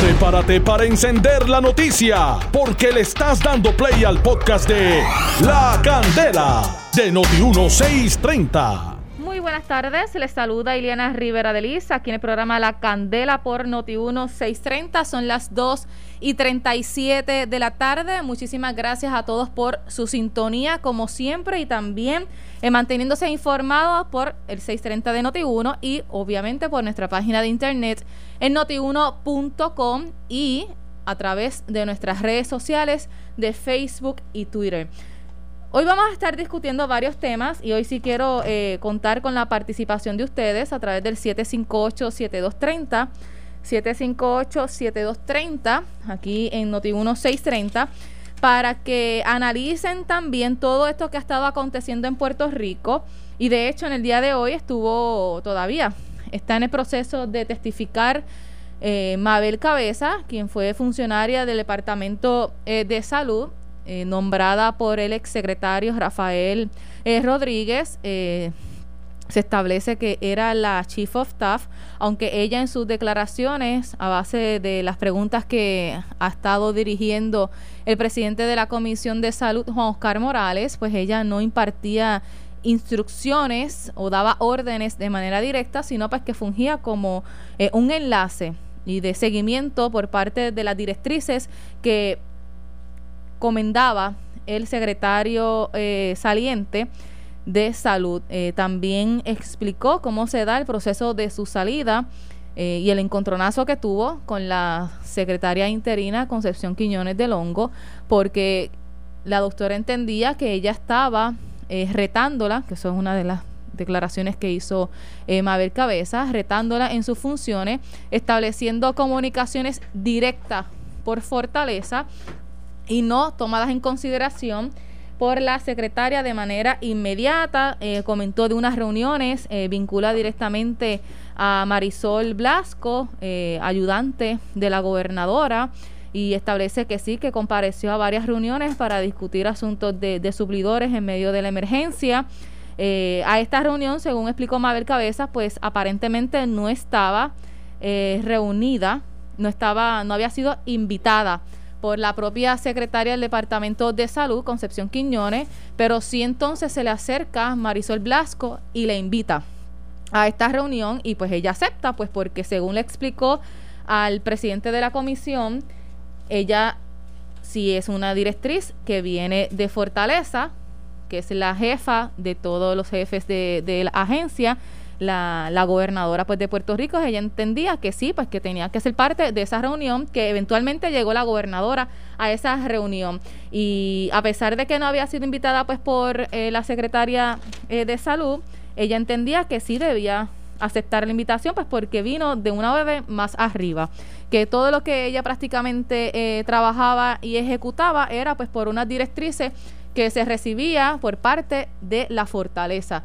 Prepárate para encender la noticia, porque le estás dando play al podcast de La Candela de Noti1630. Buenas tardes, les saluda Ileana Rivera de Liz, aquí en el programa La Candela por Noti1630, son las 2 y 37 de la tarde. Muchísimas gracias a todos por su sintonía, como siempre, y también eh, manteniéndose informados por el 630 de Noti1 y obviamente por nuestra página de internet en notiuno.com y a través de nuestras redes sociales de Facebook y Twitter. Hoy vamos a estar discutiendo varios temas y hoy sí quiero eh, contar con la participación de ustedes a través del 758-7230. 758-7230, aquí en Noti 1630, para que analicen también todo esto que ha estado aconteciendo en Puerto Rico. Y de hecho, en el día de hoy estuvo todavía, está en el proceso de testificar eh, Mabel Cabeza, quien fue funcionaria del Departamento eh, de Salud, eh, nombrada por el exsecretario Rafael Rodríguez se establece que era la Chief of Staff, aunque ella en sus declaraciones, a base de las preguntas que ha estado dirigiendo el presidente de la Comisión de Salud, Juan Oscar Morales, pues ella no impartía instrucciones o daba órdenes de manera directa, sino pues que fungía como eh, un enlace y de seguimiento por parte de las directrices que comendaba el secretario eh, saliente de Salud. Eh, también explicó cómo se da el proceso de su salida eh, y el encontronazo que tuvo con la secretaria interina Concepción Quiñones del Hongo, porque la doctora entendía que ella estaba retándola, que eso es una de las declaraciones que hizo Mabel Cabeza, retándola en sus funciones, estableciendo comunicaciones directas por fortaleza y no tomadas en consideración por la secretaria de manera inmediata. Eh, comentó de unas reuniones, eh, vincula directamente a Marisol Blasco, eh, ayudante de la gobernadora, y establece que sí, que compareció a varias reuniones para discutir asuntos de, de suplidores en medio de la emergencia. a esta reunión, según explicó Mabel Cabeza, pues aparentemente no estaba reunida, no estaba, no había sido invitada por la propia secretaria del Departamento de Salud, Concepción Quiñones, pero sí entonces se le acerca Marisol Blasco y le invita a esta reunión y pues ella acepta, pues porque según le explicó al presidente de la comisión, ella sí es una directriz que viene de Fortaleza, que es la jefa de todos los jefes de, de la agencia, la, la gobernadora pues de Puerto Rico, ella entendía que sí, pues que tenía que ser parte de esa reunión, que eventualmente llegó la gobernadora a esa reunión. Y a pesar de que no había sido invitada pues por eh, la secretaria eh, de salud, ella entendía que sí debía aceptar la invitación, pues porque vino de una bebé más arriba, que todo lo que ella prácticamente eh, trabajaba y ejecutaba era pues por unas directrices que se recibía por parte de la fortaleza.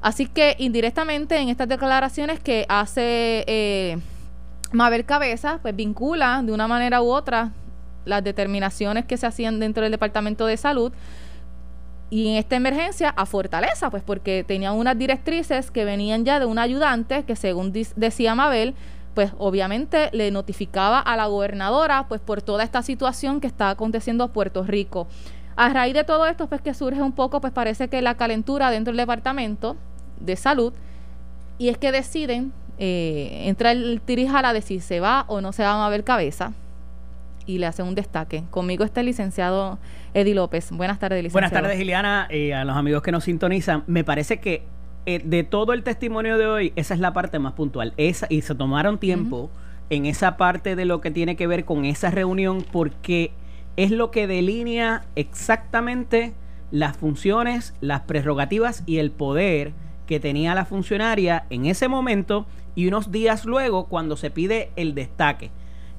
Así que indirectamente en estas declaraciones que hace eh, Mabel Cabeza, pues vincula de una manera u otra las determinaciones que se hacían dentro del Departamento de Salud y en esta emergencia a Fortaleza, pues porque tenían unas directrices que venían ya de un ayudante que según decía Mabel, pues obviamente le notificaba a la gobernadora pues por toda esta situación que está aconteciendo a Puerto Rico. A raíz de todo esto, pues que surge un poco, pues parece que la calentura dentro del departamento de salud, y es que deciden eh, entrar el tirijala de si se va o no se va a ver cabeza y le hacen un destaque. Conmigo está el licenciado Eddie López. Buenas tardes, licenciado. Buenas tardes, Giliana, y a los amigos que nos sintonizan. Me parece que eh, de todo el testimonio de hoy, esa es la parte más puntual. Esa, y se tomaron tiempo en esa parte de lo que tiene que ver con esa reunión porque es lo que delinea exactamente las funciones, las prerrogativas y el poder que tenía la funcionaria en ese momento y unos días luego cuando se pide el destaque.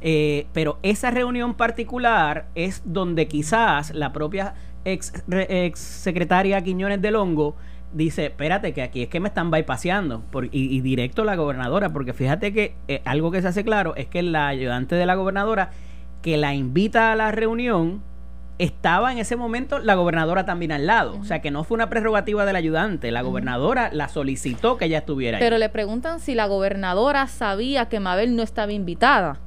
Eh, pero esa reunión particular es donde quizás la propia ex, ex secretaria Quiñones del Hongo dice, espérate, que aquí es que me están bypaseando. y, directo la gobernadora, porque fíjate que eh, algo que se hace claro es que la ayudante de la gobernadora que la invita a la reunión, estaba en ese momento la gobernadora también al lado. O sea, que no fue una prerrogativa del ayudante. La gobernadora la solicitó que ella estuviera ahí. Pero le preguntan si la gobernadora sabía que Mabel no estaba invitada.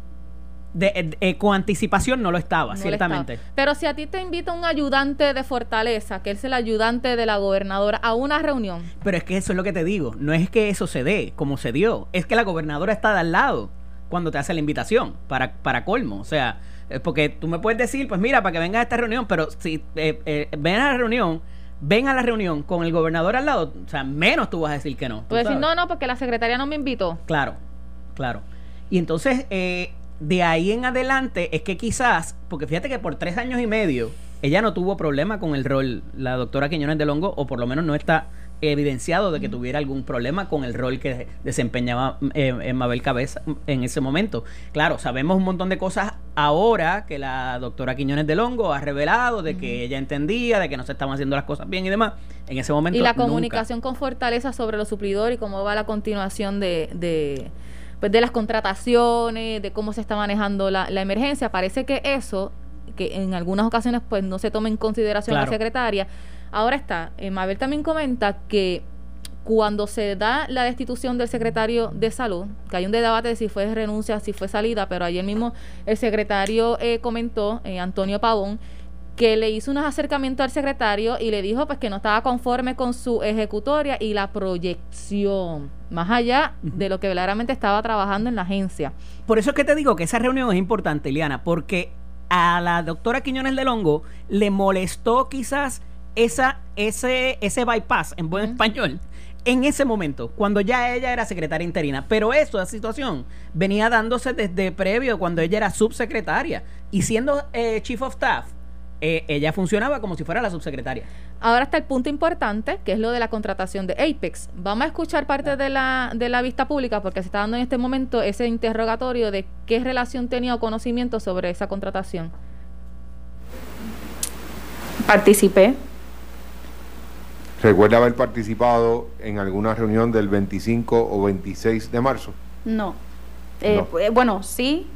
de, eh, con anticipación no lo estaba, ciertamente. Pero si a ti te invita un ayudante de Fortaleza, que es el ayudante de la gobernadora, a una reunión. Pero es que eso es lo que te digo, no es que eso se dé como se dio, es que la gobernadora está de al lado cuando te hace la invitación, para, para colmo. O sea, eh, porque tú me puedes decir, pues mira, para que vengas a esta reunión, pero si eh, ven a la reunión, ven a la reunión con el gobernador al lado, o sea, menos tú vas a decir que no. Puedes decir, no, no, porque la secretaria no me invitó. Claro, claro. Y entonces, eh, de ahí en adelante es que quizás, porque fíjate que por tres años y medio ella no tuvo problema con el rol, la doctora Quiñones de Longo, o por lo menos no está evidenciado de que tuviera algún problema con el rol que desempeñaba eh, Mabel Cabeza en ese momento. Claro, sabemos un montón de cosas ahora que la doctora Quiñones de Longo ha revelado de que ella entendía, de que no se estaban haciendo las cosas bien y demás. En ese momento. Y la comunicación con Fortaleza sobre los suplidores y cómo va la continuación de, de pues de las contrataciones, de cómo se está manejando la, emergencia. Parece que eso, que en algunas ocasiones pues no se toma en consideración la secretaria. Ahora está, eh, Mabel también comenta que cuando se da la destitución del secretario de salud, que hay un debate de si fue renuncia, si fue salida, pero ayer mismo el secretario eh, comentó, eh, Antonio Pavón, que le hizo unos acercamientos al secretario y le dijo pues que no estaba conforme con su ejecutoria y la proyección, más allá de lo que verdaderamente estaba trabajando en la agencia. Por eso es que te digo que esa reunión es importante, Eliana, porque a la doctora Quiñones de Longo le molestó quizás esa, ese, ese bypass en buen español en ese momento, cuando ya ella era secretaria interina. Pero eso, esa situación, venía dándose desde previo, cuando ella era subsecretaria. Y siendo eh, chief of staff, eh, ella funcionaba como si fuera la subsecretaria. Ahora está el punto importante, que es lo de la contratación de Apex. Vamos a escuchar parte de la, de la vista pública, porque se está dando en este momento ese interrogatorio de qué relación tenía o conocimiento sobre esa contratación. Participé. ¿Recuerda haber participado en alguna reunión del 25 o 26 de marzo? No. Eh, eh, bueno, sí,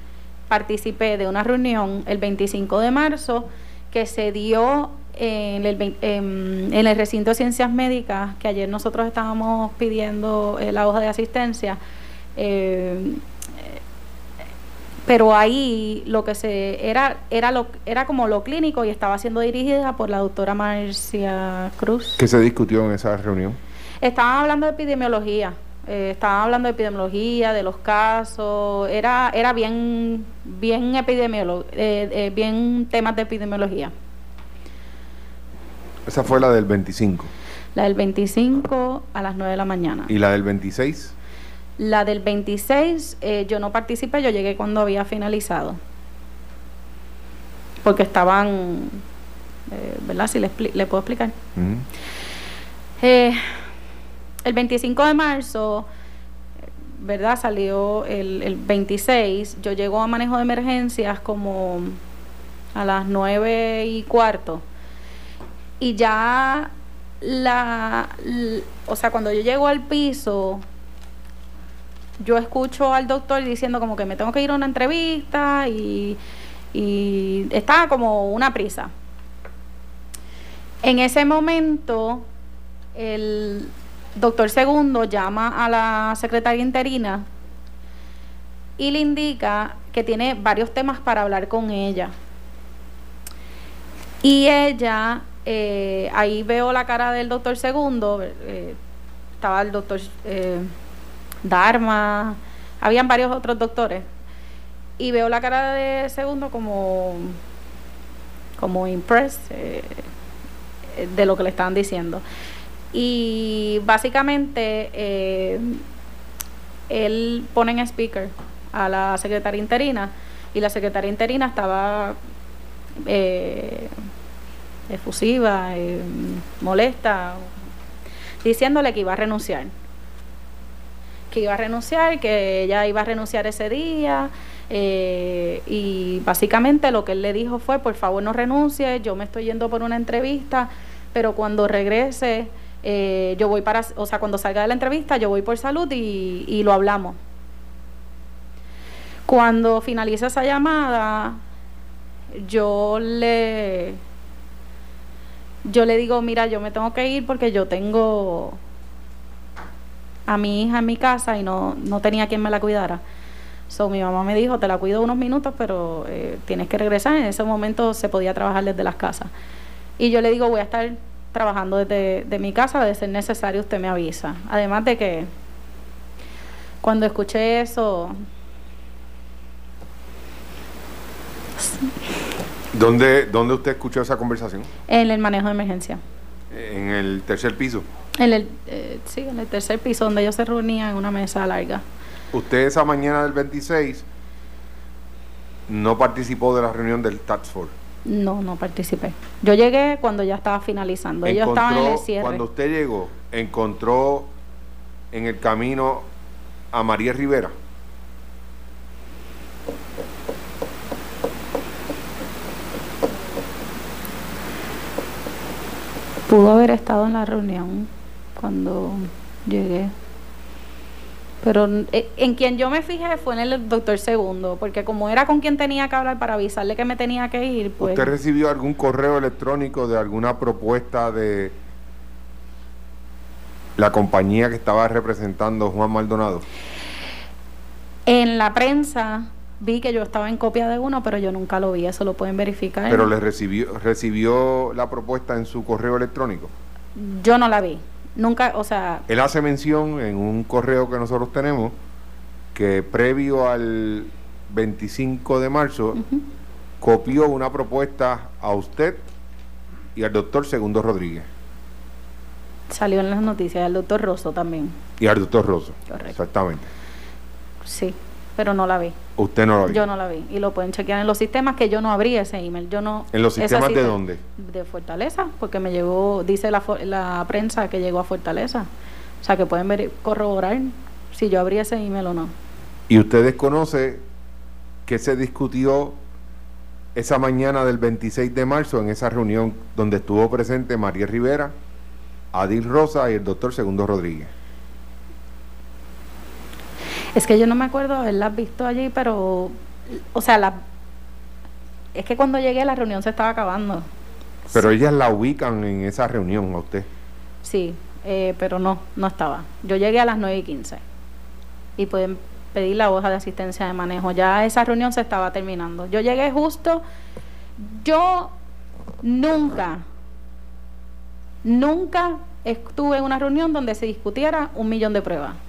participé de una reunión el 25 de marzo que se dio en el, en, el recinto de ciencias médicas, que ayer nosotros estábamos pidiendo eh, la hoja de asistencia, eh, pero ahí lo que se era era lo era como lo clínico y estaba siendo dirigida por la doctora Marcia Cruz. ¿Qué se discutió en esa reunión? Estaban hablando de epidemiología, eh, estaban hablando de epidemiología, de los casos, era, era bien, bien epidemiólogo, eh, eh, bien temas de epidemiología. Esa fue la del 25. La del 25 a las 9 de la mañana. ¿Y la del 26? La del 26 yo no participé, yo llegué cuando había finalizado. Porque estaban, ¿verdad? Si le, le puedo explicar. El 25 de marzo, ¿verdad? Salió el, 26. Yo llego a manejo de emergencias como a las 9 y cuarto. Y ya la, o sea, cuando yo llego al piso, yo escucho al doctor diciendo como que me tengo que ir a una entrevista y, y estaba como una prisa. En ese momento, el doctor Segundo llama a la secretaria interina y le indica que tiene varios temas para hablar con ella. Y ella, eh, ahí veo la cara del doctor Segundo, eh, estaba el doctor eh, Dharma, habían varios otros doctores, y veo la cara de Segundo como, como impressed de lo que le estaban diciendo. Y básicamente eh, él pone en speaker a la secretaria interina y la secretaria interina estaba eh, efusiva, eh, molesta, diciéndole que iba a renunciar. Que iba a renunciar, que ella iba a renunciar ese día. y básicamente lo que él le dijo fue, por favor no renuncie, yo me estoy yendo por una entrevista, pero cuando regrese eh, yo voy para, o sea, cuando salga de la entrevista, yo voy por salud y, lo hablamos. Cuando finaliza esa llamada, yo le, yo le digo, mira, yo me tengo que ir porque yo tengo a mi hija en mi casa y no, no tenía quien me la cuidara. So, mi mamá me dijo, te la cuido unos minutos, pero eh, tienes que regresar. En ese momento se podía trabajar desde las casas. Y yo le digo, voy a estar trabajando desde de mi casa, de ser necesario usted me avisa. Además de que cuando escuché eso, ¿Dónde, ¿Dónde usted escuchó esa conversación? en el manejo de emergencia. En el tercer piso. En el, eh, sí, en el tercer piso donde ellos se reunían en una mesa larga. Usted esa mañana del 26 no participó de la reunión del Task Force. No, no participé. Yo llegué cuando ya estaba finalizando. Ellos estaban en el cierre. Cuando usted llegó, encontró en el camino a María Rivera. Pudo haber estado en la reunión cuando llegué. Pero eh, en quien yo me fijé fue en el doctor Segundo, porque como era con quien tenía que hablar para avisarle que me tenía que ir, pues ¿Usted recibió algún correo electrónico de alguna propuesta de la compañía que estaba representando Juan Maldonado? en la prensa vi que yo estaba en copia de uno, pero yo nunca lo vi, eso lo pueden verificar. Pero le recibió, recibió la propuesta en su correo electrónico. Yo no la vi. Nunca, o sea, Él hace mención en un correo que nosotros tenemos que previo al 25 de marzo copió una propuesta a usted y al doctor Segundo Rodríguez salió en las noticias el doctor Rosso también. y al doctor Rosso. Correcto. Exactamente. Sí, pero no la vi. Usted no lo vio. Yo no la vi. Y lo pueden chequear en los sistemas que yo no abrí ese email. Yo no. ¿En los sistemas de dónde? De Fortaleza, porque me llegó, dice la, la prensa que llegó a Fortaleza. O sea, que pueden ver, corroborar si yo abrí ese email o no. ¿Y usted desconoce que se discutió esa mañana del 26 de marzo en esa reunión donde estuvo presente María Rivera, Adil Rosa y el doctor Segundo Rodríguez? Es que yo no me acuerdo haberlas visto allí, pero, o sea, la, es que cuando llegué la reunión se estaba acabando. Pero ellas la ubican en esa reunión a usted. Sí, eh, pero no, no estaba. Yo llegué a las 9 y 15 y pueden pedir la hoja de asistencia de manejo. Ya esa reunión se estaba terminando. Yo llegué justo, yo nunca, nunca estuve en una reunión donde se discutiera un millón de pruebas.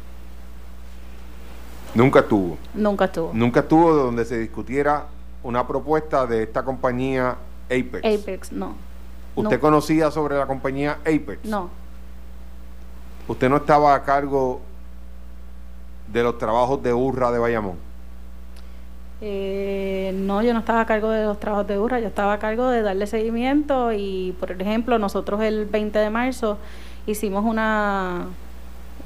Nunca estuvo. Nunca estuvo. Nunca estuvo donde se discutiera una propuesta de esta compañía Apex. Apex, no. ¿Usted no, conocía sobre la compañía Apex? No, ¿Usted no estaba a cargo de los trabajos de Urra de Bayamón? Eh, no, yo no estaba a cargo de los trabajos de URA, yo estaba a cargo de darle seguimiento y, por ejemplo, nosotros el 20 de marzo hicimos una...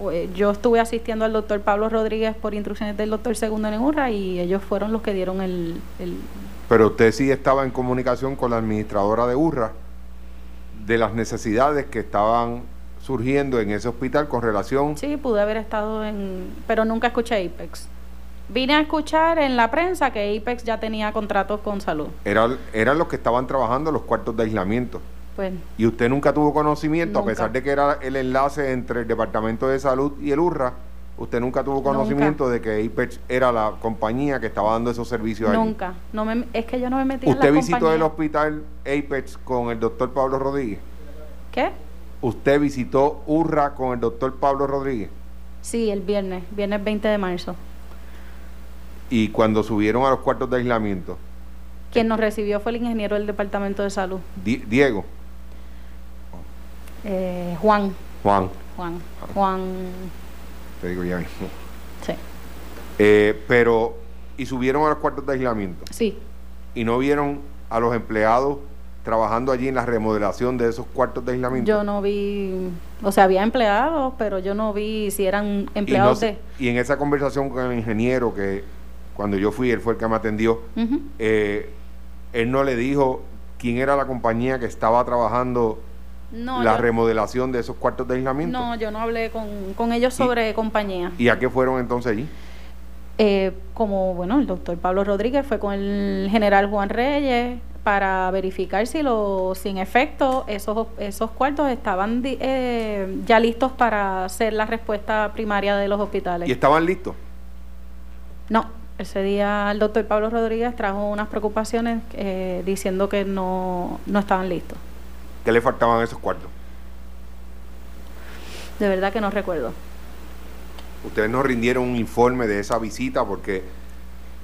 eh, Yo estuve asistiendo al doctor Pablo Rodríguez por instrucciones del doctor Segundo en URA y ellos fueron los que dieron el... el Pero usted sí estaba en comunicación con la administradora de Urra de las necesidades que estaban surgiendo en ese hospital con relación sí, pude haber estado en... Pero nunca escuché Apex. Vine a escuchar en la prensa que Apex ya tenía contratos con salud. era, eran los que estaban trabajando los cuartos de aislamiento. Pues Y usted nunca tuvo conocimiento, Nunca. a pesar de que era el enlace entre el Departamento de Salud y el URRA, usted nunca tuvo conocimiento de que Apex era la compañía que estaba dando esos servicios allí. nunca. No me, es que yo no me metí en la ¿Usted visitó compañía. el hospital Apex con el doctor Pablo Rodríguez? ¿Qué? ¿Usted visitó URRA con el doctor Pablo Rodríguez? Sí, el viernes, viernes 20 de marzo. Y cuando subieron a los cuartos de aislamiento, Quien nos recibió fue el ingeniero del Departamento de Salud, Di- Diego, eh, Juan. Juan, Juan. Juan. te digo ya mismo. Sí. Eh, pero, y subieron a los cuartos de aislamiento Sí. y no vieron a los empleados trabajando allí en la remodelación de esos cuartos de aislamiento. Yo no vi. O sea, había empleados, pero yo no vi si eran y, no empleados de. y en esa conversación con el ingeniero, que cuando yo fui, él fue el que me atendió, eh, él no le dijo quién era la compañía que estaba trabajando No, la yo, remodelación de esos cuartos de aislamiento. no, yo no hablé con, con ellos sobre compañía. ¿Y a qué fueron entonces allí? Eh, como, bueno, el doctor Pablo Rodríguez fue con el general Juan Reyes para verificar si, lo, si en efecto esos, esos cuartos estaban di- eh, ya listos para hacer la respuesta primaria de los hospitales. ¿Y estaban listos? No, ese día el doctor Pablo Rodríguez trajo unas preocupaciones eh, diciendo que no, no estaban listos. ¿Qué le faltaban a esos cuartos? De verdad que no recuerdo. Ustedes nos rindieron un informe de esa visita porque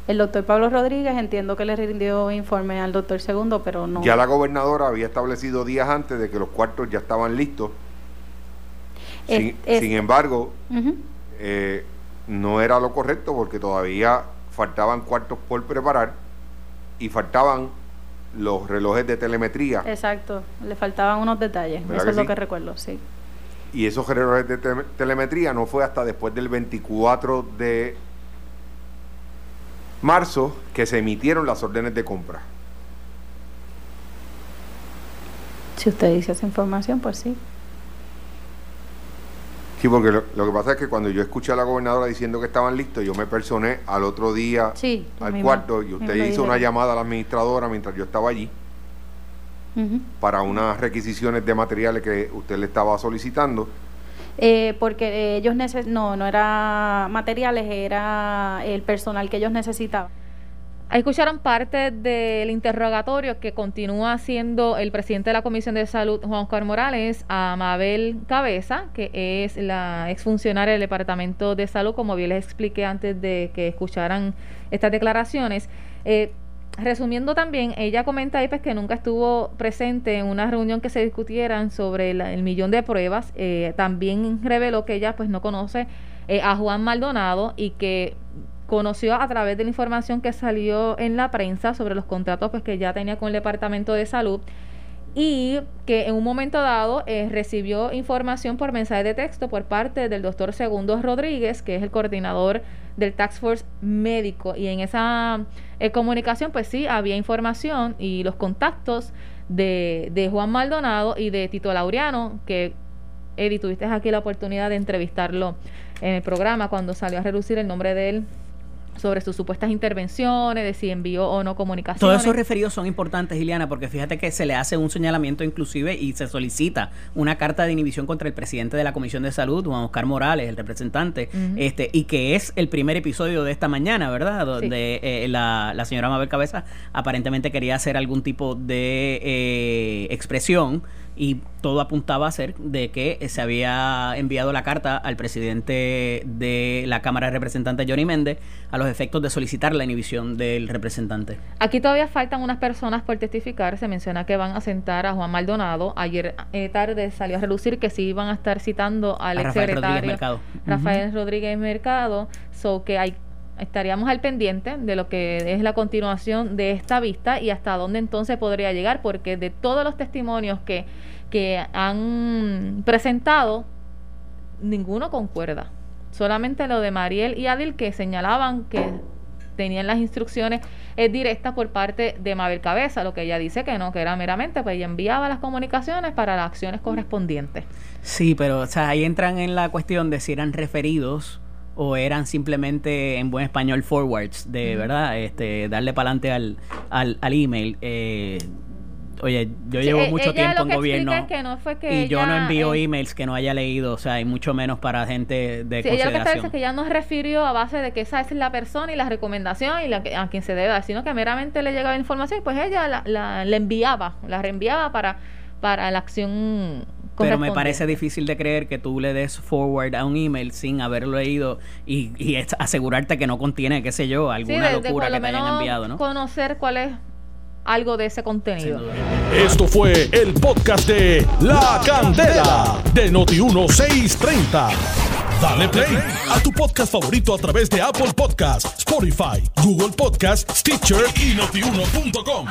El doctor Pablo Rodríguez entiendo que le rindió informe al doctor Segundo, pero no. ya la gobernadora había establecido días antes de que los cuartos ya estaban listos. Es- sin, es- sin embargo, eh, no era lo correcto porque todavía faltaban cuartos por preparar y faltaban los relojes de telemetría. Exacto, le faltaban unos detalles, ¿Verdad eso es lo que recuerdo, sí. Y esos relojes de tele- telemetría no fue hasta después del 24 de marzo que se emitieron las órdenes de compra. Si usted dice esa información, pues sí. Sí, porque lo, lo que pasa es que cuando yo escuché a la gobernadora diciendo que estaban listos, yo me personé al otro día Sí, al mismo- cuarto y usted hizo una llamada a la administradora mientras yo estaba allí para unas requisiciones de materiales que usted le estaba solicitando. Eh, porque ellos neces no, no era materiales, era el personal que ellos necesitaban. Escucharon parte del interrogatorio que continúa haciendo el presidente de la Comisión de Salud, Juan Oscar Morales, a Mabel Cabeza, que es la exfuncionaria del Departamento de Salud, como bien les expliqué antes de que escucharan estas declaraciones. Eh, resumiendo también, ella comenta pues, que nunca estuvo presente en una reunión que se discutieran sobre la- el millón de pruebas. Eh, también reveló que ella pues no conoce eh, a Juan Maldonado y que conoció a través de la información que salió en la prensa sobre los contratos pues, que ya tenía con el Departamento de Salud y que en un momento dado eh, recibió información por mensaje de texto por parte del doctor Segundo Rodríguez, que es el coordinador del Task Force médico. Y en esa eh, comunicación, pues sí, había información y los contactos de, de Juan Maldonado y de Tito Laureano, que Eddie, tuviste aquí la oportunidad de entrevistarlo en el programa cuando salió a relucir el nombre de él sobre sus supuestas intervenciones, de si envió o no comunicaciones. Todos esos referidos son importantes, Iliana, porque fíjate que se le hace un señalamiento inclusive y se solicita una carta de inhibición contra el presidente de la Comisión de Salud, Juan Oscar Morales, el representante, este y que es el primer episodio de esta mañana, ¿verdad? Donde eh, la, la señora Mabel Cabeza aparentemente quería hacer algún tipo de eh, expresión y todo apuntaba a ser de que se había enviado la carta al presidente de la Cámara de Representantes, Johnny Méndez, a los efectos de solicitar la inhibición del representante. Aquí todavía faltan unas personas por testificar. Se menciona que van a sentar a Juan Maldonado. Ayer eh, tarde salió a relucir que sí iban a estar citando al A Rafael Rodríguez exsecretario Mercado. Rafael Rodríguez Mercado. So que hay, estaríamos al pendiente de lo que es la continuación de esta vista y hasta dónde entonces podría llegar, porque de todos los testimonios que, que han presentado, ninguno concuerda. Solamente lo de Mariel y Adil que señalaban que tenían las instrucciones eh, directas por parte de Mabel Cabeza, lo que ella dice que no, que era meramente, pues ella enviaba las comunicaciones para las acciones correspondientes. Sí, pero o sea, ahí entran en la cuestión de si eran referidos o eran simplemente en buen español forwards, de verdad, este, darle para adelante al, al, al email. Eh, oye, yo llevo e- mucho tiempo en gobierno explica es que no fue que y yo no envío eh, emails que no haya leído, o sea, y mucho menos para gente de Sí, ella lo que consideración. es que ella no refirió a base de que esa es la persona y la recomendación y la a quien se debe sino que meramente le llegaba información y pues ella la, la, la enviaba, la reenviaba para, para la acción Pero me parece difícil de creer que tú le des forward a un email sin haberlo leído y, y asegurarte que no contiene, qué sé yo, alguna de locura que te hayan enviado, ¿no? conocer cuál es algo de ese contenido. Esto fue el podcast de La Candela de Noti1630. Dale play a tu podcast favorito a través de Apple Podcasts, Spotify, Google Podcasts, Stitcher y notiuno.com.